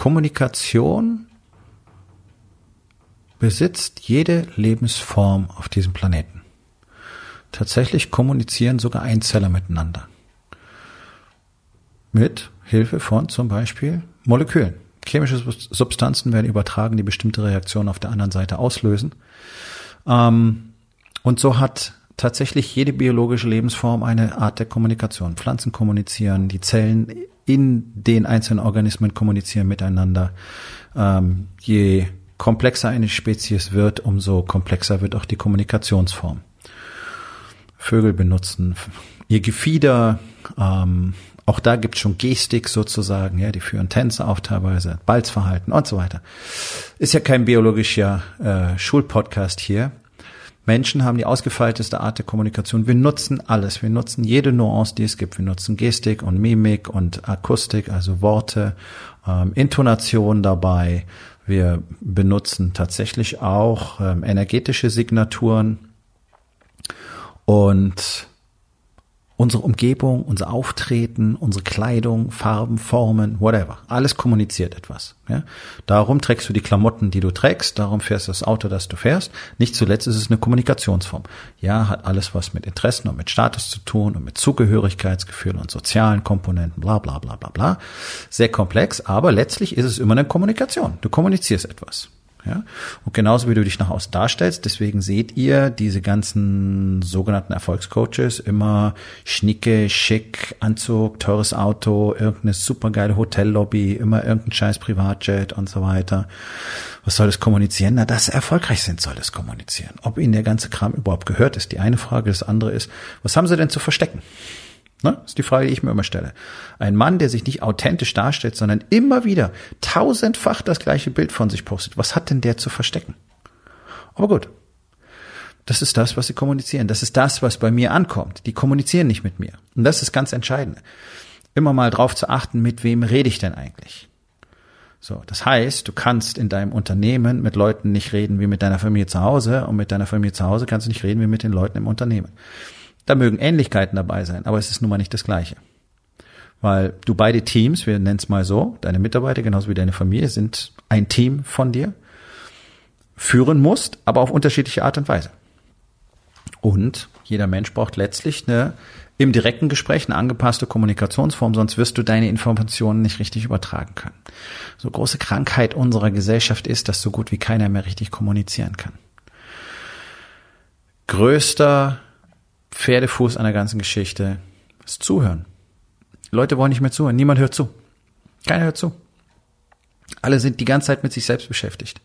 Kommunikation besitzt jede Lebensform auf diesem Planeten. Tatsächlich kommunizieren sogar Einzeller miteinander. Mit Hilfe von zum Beispiel Molekülen. Chemische Substanzen werden übertragen, die bestimmte Reaktionen auf der anderen Seite auslösen. Ähm, und so hat tatsächlich jede biologische Lebensform eine Art der Kommunikation. Pflanzen kommunizieren, die Zellen in den einzelnen Organismen kommunizieren miteinander. Ähm, je komplexer eine Spezies wird, umso komplexer wird auch die Kommunikationsform. Vögel benutzen ihr Gefieder, ähm, auch da gibt es schon Gestik sozusagen, ja, die führen Tänze auf teilweise, Balzverhalten und so weiter. Ist ja kein biologischer äh, Schulpodcast hier. Menschen haben die ausgefeilteste Art der Kommunikation. Wir nutzen alles. Wir nutzen jede Nuance, die es gibt. Wir nutzen Gestik und Mimik und Akustik, also Worte, ähm, Intonation dabei. Wir benutzen tatsächlich auch ähm, energetische Signaturen und unsere Umgebung, unser Auftreten, unsere Kleidung, Farben, Formen, whatever. Alles kommuniziert etwas. Ja? Darum trägst du die Klamotten, die du trägst, darum fährst du das Auto, das du fährst. Nicht zuletzt ist es eine Kommunikationsform. Ja, hat alles was mit Interessen und mit Status zu tun und mit Zugehörigkeitsgefühlen und sozialen Komponenten, bla bla bla bla bla. Sehr komplex, aber letztlich ist es immer eine Kommunikation. Du kommunizierst etwas. Ja? Und genauso wie du dich nach außen darstellst, deswegen seht ihr diese ganzen sogenannten Erfolgscoaches immer schnicke, schick, Anzug, teures Auto, irgendeine supergeile Hotellobby, immer irgendein scheiß Privatjet und so weiter. Was soll das kommunizieren? Na, dass sie erfolgreich sind, soll es kommunizieren. Ob ihnen der ganze Kram überhaupt gehört, ist die eine Frage. Das andere ist, was haben sie denn zu verstecken? Ne? Das ist die Frage, die ich mir immer stelle. Ein Mann, der sich nicht authentisch darstellt, sondern immer wieder tausendfach das gleiche Bild von sich postet. Was hat denn der zu verstecken? Aber gut. Das ist das, was sie kommunizieren. Das ist das, was bei mir ankommt. Die kommunizieren nicht mit mir. Und das ist ganz entscheidend. Immer mal drauf zu achten, mit wem rede ich denn eigentlich? So, das heißt, du kannst in deinem Unternehmen mit Leuten nicht reden wie mit deiner Familie zu Hause und mit deiner Familie zu Hause kannst du nicht reden wie mit den Leuten im Unternehmen. Da mögen Ähnlichkeiten dabei sein, aber es ist nun mal nicht das Gleiche. Weil du beide Teams, wir nennen es mal so, deine Mitarbeiter genauso wie deine Familie sind ein Team von dir, führen musst, aber auf unterschiedliche Art und Weise. Und jeder Mensch braucht letztlich eine im direkten Gespräch eine angepasste Kommunikationsform, sonst wirst du deine Informationen nicht richtig übertragen können. So große Krankheit unserer Gesellschaft ist, dass so gut wie keiner mehr richtig kommunizieren kann. Größter Pferdefuß an der ganzen Geschichte ist Zuhören. Leute wollen nicht mehr zuhören. Niemand hört zu. Keiner hört zu. Alle sind die ganze Zeit mit sich selbst beschäftigt.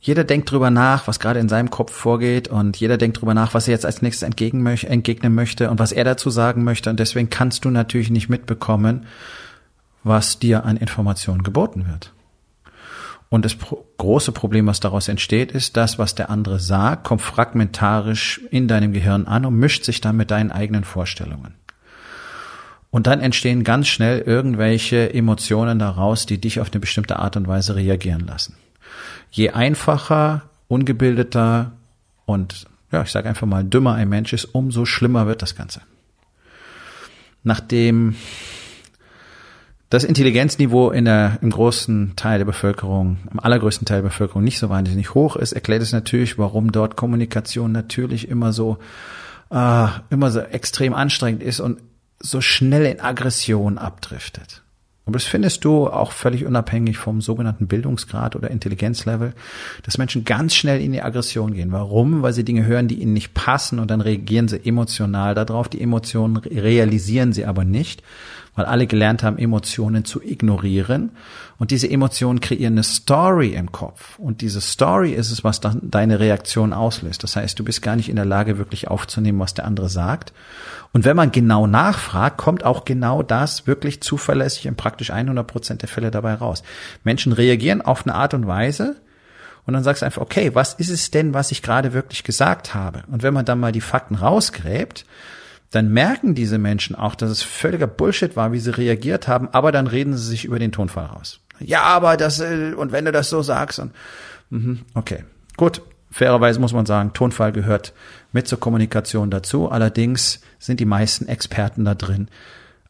Jeder denkt drüber nach, was gerade in seinem Kopf vorgeht und jeder denkt drüber nach, was er jetzt als nächstes entgegen möch entgegnen möchte und was er dazu sagen möchte und deswegen kannst du natürlich nicht mitbekommen, was dir an Informationen geboten wird. Und das pro große Problem, was daraus entsteht, ist, das, was der andere sagt, kommt fragmentarisch in deinem Gehirn an und mischt sich dann mit deinen eigenen Vorstellungen. Und dann entstehen ganz schnell irgendwelche Emotionen daraus, die dich auf eine bestimmte Art und Weise reagieren lassen. Je einfacher, ungebildeter und ja, ich sage einfach mal dümmer ein Mensch ist, umso schlimmer wird das Ganze. Nachdem das Intelligenzniveau in der, im großen Teil der Bevölkerung, im allergrößten Teil der Bevölkerung nicht so wahnsinnig hoch ist, erklärt es natürlich, warum dort Kommunikation natürlich immer so, äh, immer so extrem anstrengend ist und so schnell in Aggression abdriftet. Aber das findest du auch völlig unabhängig vom sogenannten Bildungsgrad oder Intelligenzlevel, dass Menschen ganz schnell in die Aggression gehen. Warum? Weil sie Dinge hören, die ihnen nicht passen und dann reagieren sie emotional darauf. Die Emotionen realisieren sie aber nicht, weil alle gelernt haben, Emotionen zu ignorieren. Und diese Emotionen kreieren eine Story im Kopf. Und diese Story ist es, was dann deine Reaktion auslöst. Das heißt, du bist gar nicht in der Lage, wirklich aufzunehmen, was der andere sagt. Und wenn man genau nachfragt, kommt auch genau das wirklich zuverlässig in praktisch 100 Prozent der Fälle dabei raus. Menschen reagieren auf eine Art und Weise, und dann sagst du einfach, okay, was ist es denn, was ich gerade wirklich gesagt habe? Und wenn man dann mal die Fakten rausgräbt, dann merken diese Menschen auch, dass es völliger Bullshit war, wie sie reagiert haben, aber dann reden sie sich über den Tonfall raus. Ja, aber das, äh, und wenn du das so sagst, und, mhm, okay, gut. Fairerweise muss man sagen, Tonfall gehört mit zur Kommunikation dazu. Allerdings sind die meisten Experten da drin,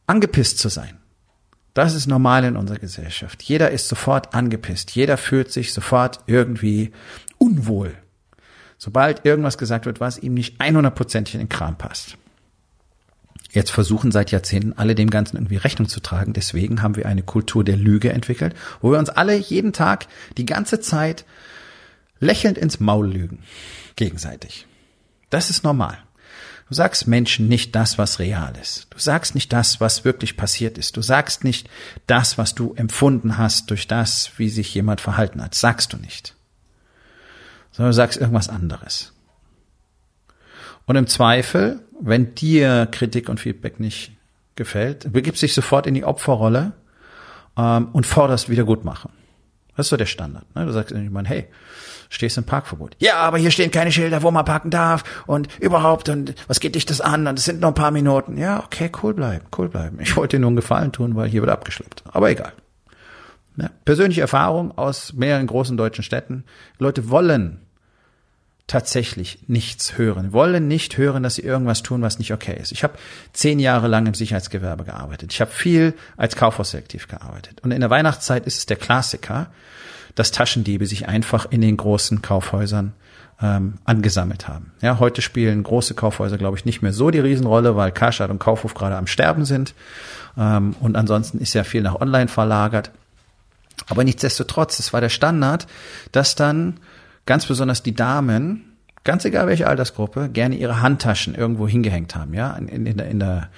angepisst zu sein. Das ist normal in unserer Gesellschaft. Jeder ist sofort angepisst. Jeder fühlt sich sofort irgendwie unwohl. Sobald irgendwas gesagt wird, was ihm nicht 100%ig in den Kram passt. Jetzt versuchen seit Jahrzehnten alle dem Ganzen irgendwie Rechnung zu tragen. Deswegen haben wir eine Kultur der Lüge entwickelt, wo wir uns alle jeden Tag die ganze Zeit lächelnd ins Maul lügen. Gegenseitig. Das ist normal. Du sagst Menschen nicht das, was real ist. Du sagst nicht das, was wirklich passiert ist. Du sagst nicht das, was du empfunden hast durch das, wie sich jemand verhalten hat. Sagst du nicht. Sondern du sagst irgendwas anderes. Und im Zweifel, wenn dir Kritik und Feedback nicht gefällt, begibst dich sofort in die Opferrolle ähm, und forderst Wiedergutmachen. Das ist so der Standard. Ne? Du sagst irgendwann, hey, stehst im Parkverbot. Ja, aber hier stehen keine Schilder, wo man parken darf und überhaupt und was geht dich das an und es sind noch ein paar Minuten. Ja, okay, cool bleiben, cool bleiben. Ich wollte dir nur einen Gefallen tun, weil hier wird abgeschleppt. Aber egal. Ja, persönliche Erfahrung aus mehreren großen deutschen Städten. Leute wollen tatsächlich nichts hören, wollen nicht hören, dass sie irgendwas tun, was nicht okay ist. Ich habe zehn Jahre lang im Sicherheitsgewerbe gearbeitet. Ich habe viel als Kaufhausselektiv gearbeitet. Und in der Weihnachtszeit ist es der Klassiker, dass Taschendiebe sich einfach in den großen Kaufhäusern ähm, angesammelt haben. Ja, heute spielen große Kaufhäuser, glaube ich, nicht mehr so die Riesenrolle, weil Karstadt und Kaufhof gerade am Sterben sind. Ähm, und ansonsten ist ja viel nach Online verlagert. Aber nichtsdestotrotz, es war der Standard, dass dann ganz besonders die Damen, ganz egal welche Altersgruppe, gerne ihre Handtaschen irgendwo hingehängt haben, ja, in, in, der, in der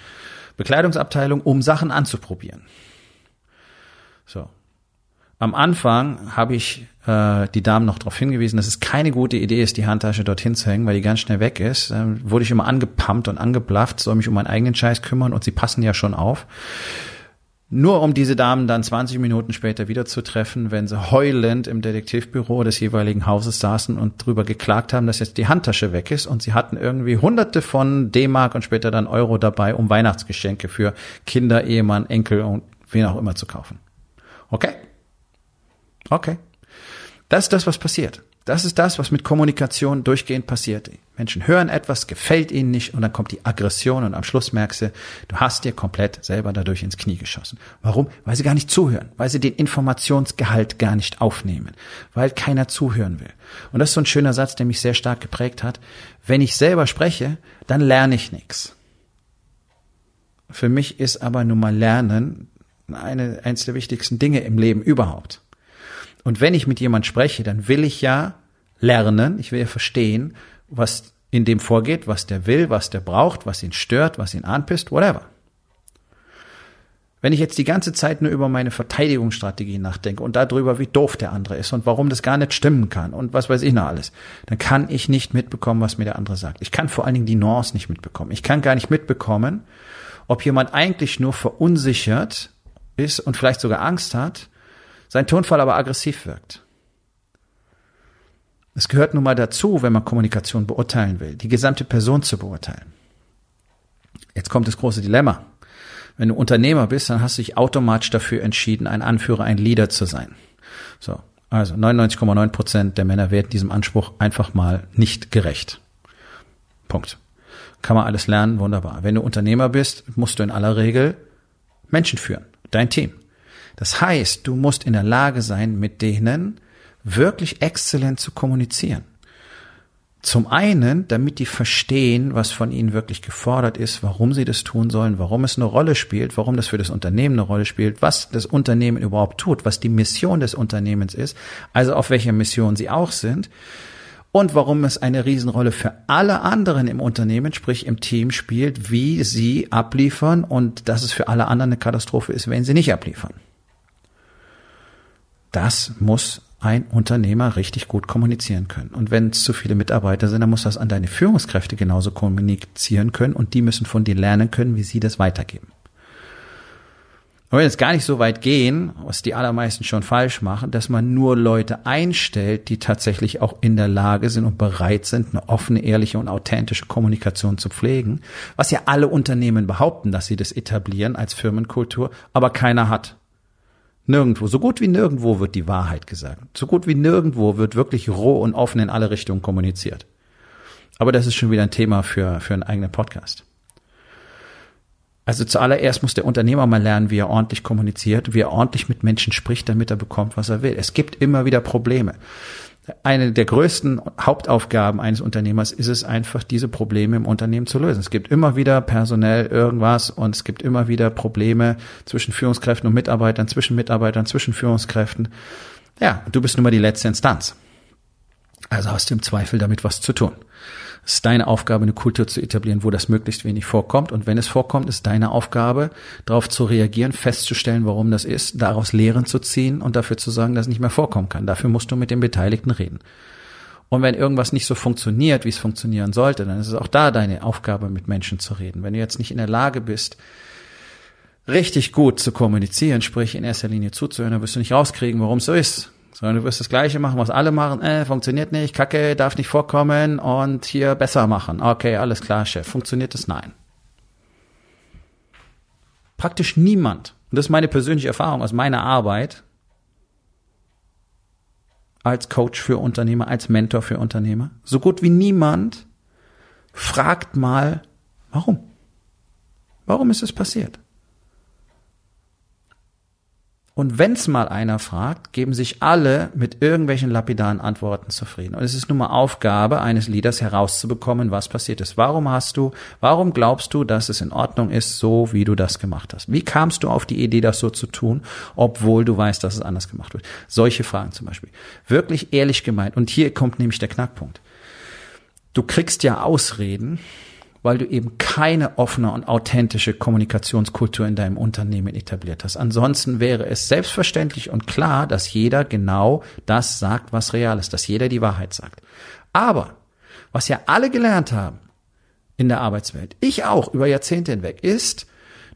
Bekleidungsabteilung, um Sachen anzuprobieren. So. Am Anfang habe ich äh, die Damen noch darauf hingewiesen, dass es keine gute Idee ist, die Handtasche dorthin zu hängen, weil die ganz schnell weg ist. Dann wurde ich immer angepumpt und angeblafft, soll mich um meinen eigenen Scheiß kümmern und sie passen ja schon auf. Nur um diese Damen dann 20 Minuten später wieder zu treffen, wenn sie heulend im Detektivbüro des jeweiligen Hauses saßen und drüber geklagt haben, dass jetzt die Handtasche weg ist und sie hatten irgendwie hunderte von D-Mark und später dann Euro dabei, um Weihnachtsgeschenke für Kinder, Ehemann, Enkel und wen auch immer zu kaufen. Okay? Okay. Das ist das, was passiert. Das ist das, was mit Kommunikation durchgehend passiert. Menschen hören etwas, gefällt ihnen nicht und dann kommt die Aggression und am Schluss merkst du, du hast dir komplett selber dadurch ins Knie geschossen. Warum? Weil sie gar nicht zuhören, weil sie den Informationsgehalt gar nicht aufnehmen, weil keiner zuhören will. Und das ist so ein schöner Satz, der mich sehr stark geprägt hat. Wenn ich selber spreche, dann lerne ich nichts. Für mich ist aber nun mal Lernen eine, eines der wichtigsten Dinge im Leben überhaupt. Und wenn ich mit jemand spreche, dann will ich ja lernen, ich will ja verstehen, was in dem vorgeht, was der will, was der braucht, was ihn stört, was ihn anpisst, whatever. Wenn ich jetzt die ganze Zeit nur über meine Verteidigungsstrategie nachdenke und darüber, wie doof der andere ist und warum das gar nicht stimmen kann und was weiß ich noch alles, dann kann ich nicht mitbekommen, was mir der andere sagt. Ich kann vor allen Dingen die Nuance nicht mitbekommen. Ich kann gar nicht mitbekommen, ob jemand eigentlich nur verunsichert ist und vielleicht sogar Angst hat sein Tonfall aber aggressiv wirkt. Es gehört nun mal dazu, wenn man Kommunikation beurteilen will, die gesamte Person zu beurteilen. Jetzt kommt das große Dilemma. Wenn du Unternehmer bist, dann hast du dich automatisch dafür entschieden, ein Anführer, ein Leader zu sein. So. Also 99,9 Prozent der Männer werden diesem Anspruch einfach mal nicht gerecht. Punkt. Kann man alles lernen, wunderbar. Wenn du Unternehmer bist, musst du in aller Regel Menschen führen, dein Team. Das heißt, du musst in der Lage sein, mit denen wirklich exzellent zu kommunizieren. Zum einen, damit die verstehen, was von ihnen wirklich gefordert ist, warum sie das tun sollen, warum es eine Rolle spielt, warum das für das Unternehmen eine Rolle spielt, was das Unternehmen überhaupt tut, was die Mission des Unternehmens ist, also auf welcher Mission sie auch sind. und warum es eine Riesenrolle für alle anderen im Unternehmen, sprich im Team spielt, wie sie abliefern und dass es für alle anderen eine Katastrophe ist, wenn sie nicht abliefern. Das muss ein Unternehmer richtig gut kommunizieren können. Und wenn es zu viele Mitarbeiter sind, dann muss das an deine Führungskräfte genauso kommunizieren können und die müssen von dir lernen können, wie sie das weitergeben. Wir wollen jetzt gar nicht so weit gehen, was die allermeisten schon falsch machen, dass man nur Leute einstellt, die tatsächlich auch in der Lage sind und bereit sind, eine offene, ehrliche und authentische Kommunikation zu pflegen, was ja alle Unternehmen behaupten, dass sie das etablieren als Firmenkultur, aber keiner hat. Nirgendwo, so gut wie nirgendwo wird die Wahrheit gesagt. So gut wie nirgendwo wird wirklich roh und offen in alle Richtungen kommuniziert. Aber das ist schon wieder ein Thema für, für einen eigenen Podcast. Also zuallererst muss der Unternehmer mal lernen, wie er ordentlich kommuniziert, wie er ordentlich mit Menschen spricht, damit er bekommt, was er will. Es gibt immer wieder Probleme. Eine der größten Hauptaufgaben eines Unternehmers ist es einfach, diese Probleme im Unternehmen zu lösen. Es gibt immer wieder personell irgendwas und es gibt immer wieder Probleme zwischen Führungskräften und Mitarbeitern, zwischen Mitarbeitern, zwischen Führungskräften. Ja, du bist nun mal die letzte Instanz. Also hast du im Zweifel damit was zu tun. Es ist deine Aufgabe, eine Kultur zu etablieren, wo das möglichst wenig vorkommt. Und wenn es vorkommt, ist deine Aufgabe, darauf zu reagieren, festzustellen, warum das ist, daraus Lehren zu ziehen und dafür zu sagen, dass es nicht mehr vorkommen kann. Dafür musst du mit den Beteiligten reden. Und wenn irgendwas nicht so funktioniert, wie es funktionieren sollte, dann ist es auch da deine Aufgabe, mit Menschen zu reden. Wenn du jetzt nicht in der Lage bist, richtig gut zu kommunizieren, sprich in erster Linie zuzuhören, dann wirst du nicht rauskriegen, warum es so ist sondern du wirst das Gleiche machen, was alle machen. Äh, funktioniert nicht, Kacke, darf nicht vorkommen und hier besser machen. Okay, alles klar, Chef. Funktioniert es? Nein. Praktisch niemand, und das ist meine persönliche Erfahrung aus meiner Arbeit als Coach für Unternehmer, als Mentor für Unternehmer, so gut wie niemand fragt mal, warum? Warum ist es passiert? Und wenn's mal einer fragt, geben sich alle mit irgendwelchen lapidaren Antworten zufrieden. Und es ist nun mal Aufgabe eines Leaders herauszubekommen, was passiert ist. Warum hast du, warum glaubst du, dass es in Ordnung ist, so wie du das gemacht hast? Wie kamst du auf die Idee, das so zu tun, obwohl du weißt, dass es anders gemacht wird? Solche Fragen zum Beispiel. Wirklich ehrlich gemeint. Und hier kommt nämlich der Knackpunkt. Du kriegst ja Ausreden, weil du eben keine offene und authentische Kommunikationskultur in deinem Unternehmen etabliert hast. Ansonsten wäre es selbstverständlich und klar, dass jeder genau das sagt, was real ist, dass jeder die Wahrheit sagt. Aber was ja alle gelernt haben in der Arbeitswelt, ich auch über Jahrzehnte hinweg, ist,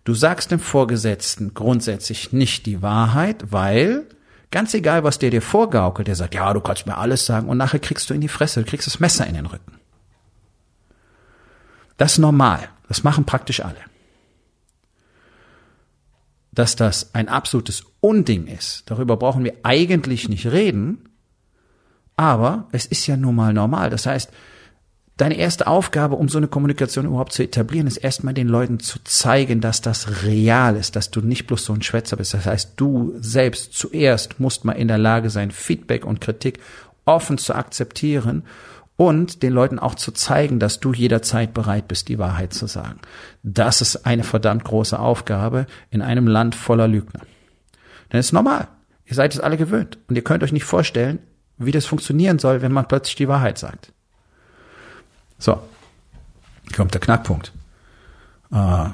du sagst dem Vorgesetzten grundsätzlich nicht die Wahrheit, weil ganz egal, was der dir vorgaukelt, der sagt, ja, du kannst mir alles sagen und nachher kriegst du in die Fresse, du kriegst das Messer in den Rücken. Das ist normal. Das machen praktisch alle. Dass das ein absolutes Unding ist, darüber brauchen wir eigentlich nicht reden, aber es ist ja nun mal normal. Das heißt, deine erste Aufgabe, um so eine Kommunikation überhaupt zu etablieren, ist erstmal den Leuten zu zeigen, dass das real ist, dass du nicht bloß so ein Schwätzer bist. Das heißt, du selbst zuerst musst mal in der Lage sein, Feedback und Kritik offen zu akzeptieren und den Leuten auch zu zeigen, dass du jederzeit bereit bist, die Wahrheit zu sagen. Das ist eine verdammt große Aufgabe in einem Land voller Lügner. Denn es ist normal. Ihr seid es alle gewöhnt. Und ihr könnt euch nicht vorstellen, wie das funktionieren soll, wenn man plötzlich die Wahrheit sagt. So, kommt der Knackpunkt. Äh,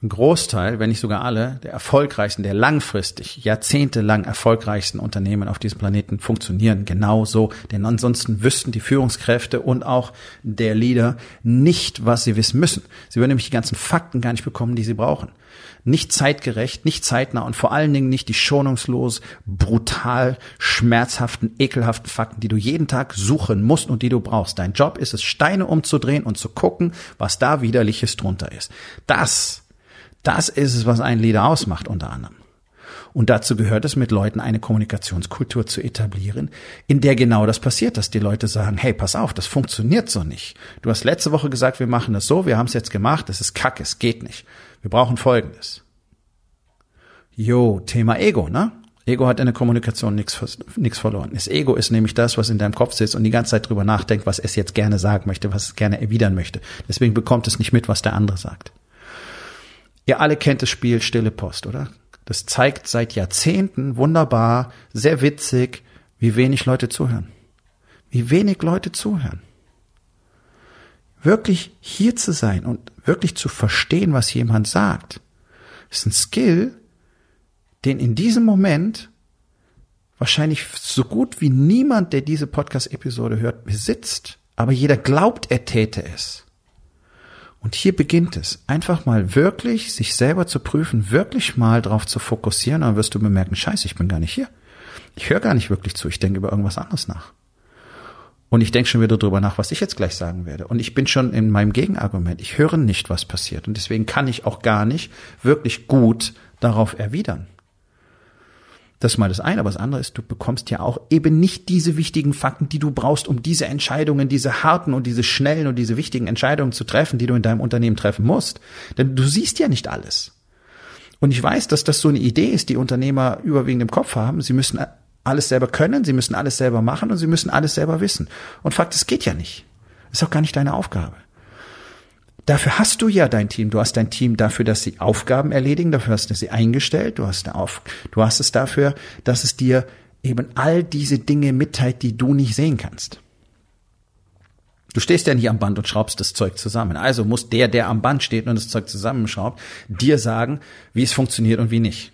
ein Großteil, wenn nicht sogar alle, der erfolgreichsten, der langfristig, jahrzehntelang erfolgreichsten Unternehmen auf diesem Planeten funktionieren genauso. Denn ansonsten wüssten die Führungskräfte und auch der Leader nicht, was sie wissen müssen. Sie würden nämlich die ganzen Fakten gar nicht bekommen, die sie brauchen. Nicht zeitgerecht, nicht zeitnah und vor allen Dingen nicht die schonungslos, brutal, schmerzhaften, ekelhaften Fakten, die du jeden Tag suchen musst und die du brauchst. Dein Job ist es, Steine umzudrehen und zu gucken, was da widerliches drunter ist. Das das ist es, was einen Leader ausmacht, unter anderem. Und dazu gehört es, mit Leuten eine Kommunikationskultur zu etablieren, in der genau das passiert, dass die Leute sagen, hey, pass auf, das funktioniert so nicht. Du hast letzte Woche gesagt, wir machen das so, wir haben es jetzt gemacht, das ist kacke, es geht nicht. Wir brauchen Folgendes. Jo, Thema Ego, ne? Ego hat in der Kommunikation nichts verloren. Das Ego ist nämlich das, was in deinem Kopf sitzt und die ganze Zeit drüber nachdenkt, was es jetzt gerne sagen möchte, was es gerne erwidern möchte. Deswegen bekommt es nicht mit, was der andere sagt. Ihr alle kennt das Spiel Stille Post, oder? Das zeigt seit Jahrzehnten wunderbar, sehr witzig, wie wenig Leute zuhören. wie wenig Leute zuhören. Wirklich hier zu sein und wirklich zu verstehen, was jemand sagt, ist ein Skill, den in diesem Moment wahrscheinlich so gut wie niemand, der diese Podcast-Episode hört, besitzt. Aber jeder glaubt, er täte es. Und hier beginnt es. Einfach mal wirklich sich selber zu prüfen, wirklich mal darauf zu fokussieren, dann wirst du bemerken, scheiße, ich bin gar nicht hier. Ich höre gar nicht wirklich zu, ich denke über irgendwas anderes nach. Und ich denke schon wieder drüber nach, was ich jetzt gleich sagen werde. Und ich bin schon in meinem Gegenargument. Ich höre nicht, was passiert. Und deswegen kann ich auch gar nicht wirklich gut darauf erwidern. Das ist mal das eine, aber das andere ist, du bekommst ja auch eben nicht diese wichtigen Fakten, die du brauchst, um diese Entscheidungen, diese harten und diese schnellen und diese wichtigen Entscheidungen zu treffen, die du in deinem Unternehmen treffen musst. Denn du siehst ja nicht alles. Und ich weiß, dass das so eine Idee ist, die Unternehmer überwiegend im Kopf haben. Sie müssen alles selber können, sie müssen alles selber machen und sie müssen alles selber wissen. Und Fakt, es geht ja nicht. Ist auch gar nicht deine Aufgabe. Dafür hast du ja dein Team. Du hast dein Team dafür, dass sie Aufgaben erledigen. Dafür hast du sie eingestellt. Du hast, auf, du hast es dafür, dass es dir eben all diese Dinge mitteilt, die du nicht sehen kannst. Du stehst ja nicht am Band und schraubst das Zeug zusammen. Also muss der, der am Band steht und das Zeug zusammenschraubt, dir sagen, wie es funktioniert und wie nicht.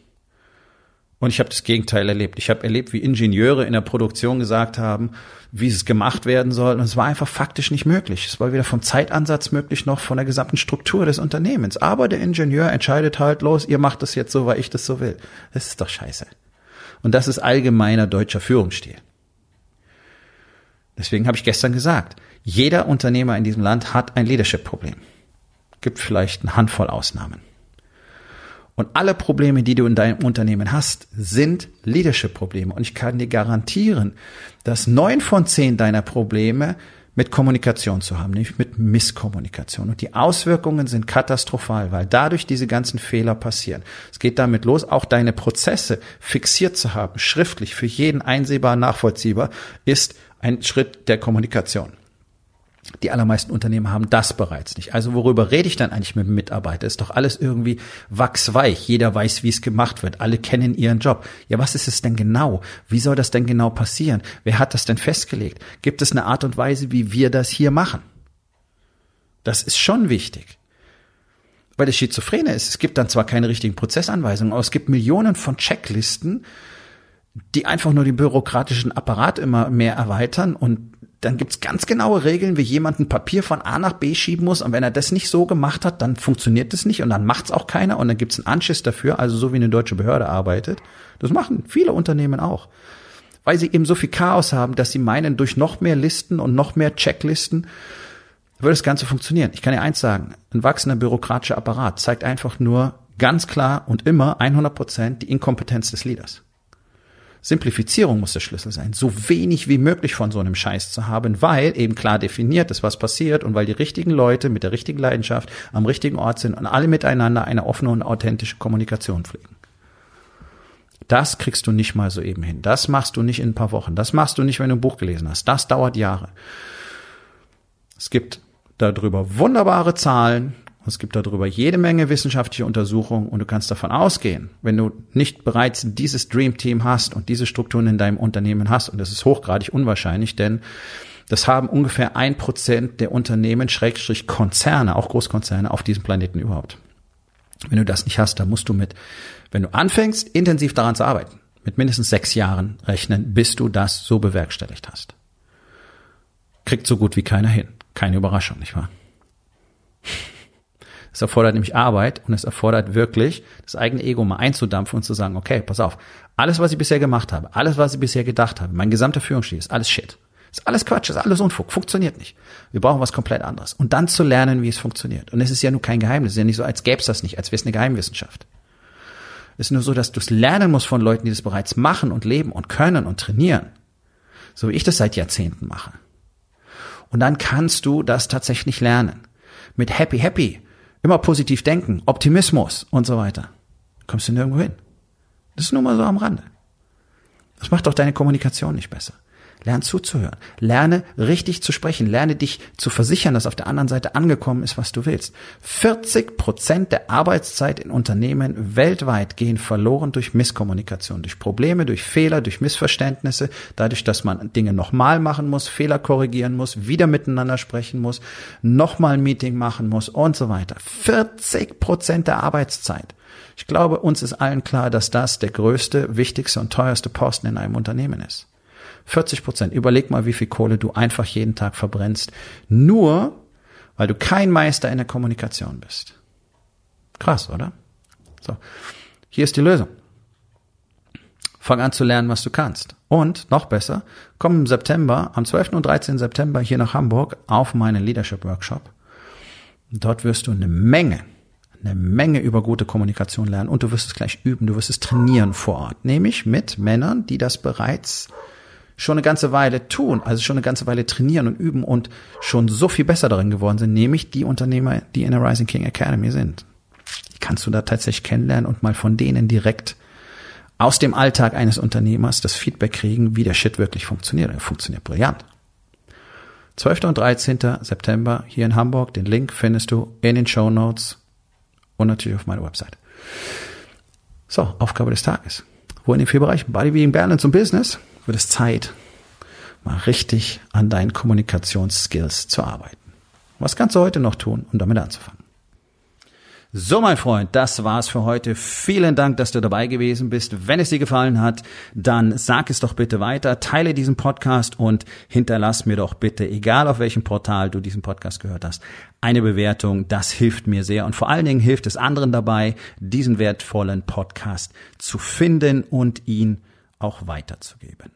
Und ich habe das Gegenteil erlebt. Ich habe erlebt, wie Ingenieure in der Produktion gesagt haben, wie es gemacht werden soll. Und es war einfach faktisch nicht möglich. Es war weder vom Zeitansatz möglich noch von der gesamten Struktur des Unternehmens. Aber der Ingenieur entscheidet halt los, ihr macht das jetzt so, weil ich das so will. Das ist doch scheiße. Und das ist allgemeiner deutscher Führungsstil. Deswegen habe ich gestern gesagt, jeder Unternehmer in diesem Land hat ein Leadership-Problem. Gibt vielleicht eine Handvoll Ausnahmen. Und alle Probleme, die du in deinem Unternehmen hast, sind Leadership-Probleme. Und ich kann dir garantieren, dass neun von zehn deiner Probleme mit Kommunikation zu haben, nämlich mit Misskommunikation. Und die Auswirkungen sind katastrophal, weil dadurch diese ganzen Fehler passieren. Es geht damit los, auch deine Prozesse fixiert zu haben, schriftlich, für jeden einsehbar, nachvollziehbar, ist ein Schritt der Kommunikation. Die allermeisten Unternehmen haben das bereits nicht. Also worüber rede ich dann eigentlich mit dem Mitarbeiter? Ist doch alles irgendwie wachsweich. Jeder weiß, wie es gemacht wird. Alle kennen ihren Job. Ja, was ist es denn genau? Wie soll das denn genau passieren? Wer hat das denn festgelegt? Gibt es eine Art und Weise, wie wir das hier machen? Das ist schon wichtig. Weil das Schizophrene ist, es gibt dann zwar keine richtigen Prozessanweisungen, aber es gibt Millionen von Checklisten, die einfach nur den bürokratischen Apparat immer mehr erweitern und dann gibt's ganz genaue Regeln, wie jemand ein Papier von A nach B schieben muss. Und wenn er das nicht so gemacht hat, dann funktioniert das nicht und dann macht's auch keiner und dann gibt's einen Anschiss dafür, also so wie eine deutsche Behörde arbeitet. Das machen viele Unternehmen auch. Weil sie eben so viel Chaos haben, dass sie meinen, durch noch mehr Listen und noch mehr Checklisten würde das Ganze funktionieren. Ich kann dir eins sagen, ein wachsender bürokratischer Apparat zeigt einfach nur ganz klar und immer 100 Prozent die Inkompetenz des Leaders. Simplifizierung muss der Schlüssel sein, so wenig wie möglich von so einem Scheiß zu haben, weil eben klar definiert ist, was passiert und weil die richtigen Leute mit der richtigen Leidenschaft am richtigen Ort sind und alle miteinander eine offene und authentische Kommunikation pflegen. Das kriegst du nicht mal so eben hin. Das machst du nicht in ein paar Wochen. Das machst du nicht, wenn du ein Buch gelesen hast. Das dauert Jahre. Es gibt darüber wunderbare Zahlen, es gibt darüber jede Menge wissenschaftliche Untersuchungen und du kannst davon ausgehen, wenn du nicht bereits dieses Dream Team hast und diese Strukturen in deinem Unternehmen hast, und das ist hochgradig unwahrscheinlich, denn das haben ungefähr ein Prozent der Unternehmen, Schrägstrich Konzerne, auch Großkonzerne auf diesem Planeten überhaupt. Wenn du das nicht hast, dann musst du mit, wenn du anfängst, intensiv daran zu arbeiten, mit mindestens sechs Jahren rechnen, bis du das so bewerkstelligt hast. Kriegt so gut wie keiner hin. Keine Überraschung, nicht wahr? Es erfordert nämlich Arbeit und es erfordert wirklich, das eigene Ego mal einzudampfen und zu sagen, okay, pass auf, alles, was ich bisher gemacht habe, alles, was ich bisher gedacht habe, mein gesamter Führungsstil ist alles Shit. Ist alles Quatsch, ist alles Unfug, funktioniert nicht. Wir brauchen was komplett anderes. Und dann zu lernen, wie es funktioniert. Und es ist ja nur kein Geheimnis, es ist ja nicht so, als gäbe es das nicht, als wäre es eine Geheimwissenschaft. Es ist nur so, dass du es lernen musst von Leuten, die das bereits machen und leben und können und trainieren. So wie ich das seit Jahrzehnten mache. Und dann kannst du das tatsächlich lernen. Mit Happy Happy Immer positiv denken, Optimismus und so weiter. Kommst du nirgendwo hin. Das ist nur mal so am Rande. Das macht doch deine Kommunikation nicht besser. Lerne zuzuhören. Lerne richtig zu sprechen. Lerne dich zu versichern, dass auf der anderen Seite angekommen ist, was du willst. 40 Prozent der Arbeitszeit in Unternehmen weltweit gehen verloren durch Misskommunikation, durch Probleme, durch Fehler, durch Missverständnisse, dadurch, dass man Dinge nochmal machen muss, Fehler korrigieren muss, wieder miteinander sprechen muss, nochmal ein Meeting machen muss und so weiter. 40 Prozent der Arbeitszeit. Ich glaube, uns ist allen klar, dass das der größte, wichtigste und teuerste Posten in einem Unternehmen ist. 40 Prozent. Überleg mal, wie viel Kohle du einfach jeden Tag verbrennst. Nur, weil du kein Meister in der Kommunikation bist. Krass, oder? So. Hier ist die Lösung. Fang an zu lernen, was du kannst. Und noch besser, komm im September, am 12. und 13. September hier nach Hamburg auf meinen Leadership Workshop. Dort wirst du eine Menge eine Menge über gute Kommunikation lernen und du wirst es gleich üben, du wirst es trainieren vor Ort, nämlich mit Männern, die das bereits schon eine ganze Weile tun, also schon eine ganze Weile trainieren und üben und schon so viel besser darin geworden sind, nämlich die Unternehmer, die in der Rising King Academy sind. Die kannst du da tatsächlich kennenlernen und mal von denen direkt aus dem Alltag eines Unternehmers das Feedback kriegen, wie der Shit wirklich funktioniert. Er funktioniert brillant. 12. und 13. September hier in Hamburg. Den Link findest du in den Show Notes und natürlich auf meiner Website. So, Aufgabe des Tages. Wo in den vier Bereichen Bodybuilding, Balance und Business wird es Zeit, mal richtig an deinen Kommunikationsskills zu arbeiten. Was kannst du heute noch tun, um damit anzufangen? So, mein Freund, das war's für heute. Vielen Dank, dass du dabei gewesen bist. Wenn es dir gefallen hat, dann sag es doch bitte weiter, teile diesen Podcast und hinterlass mir doch bitte, egal auf welchem Portal du diesen Podcast gehört hast, eine Bewertung. Das hilft mir sehr und vor allen Dingen hilft es anderen dabei, diesen wertvollen Podcast zu finden und ihn auch weiterzugeben.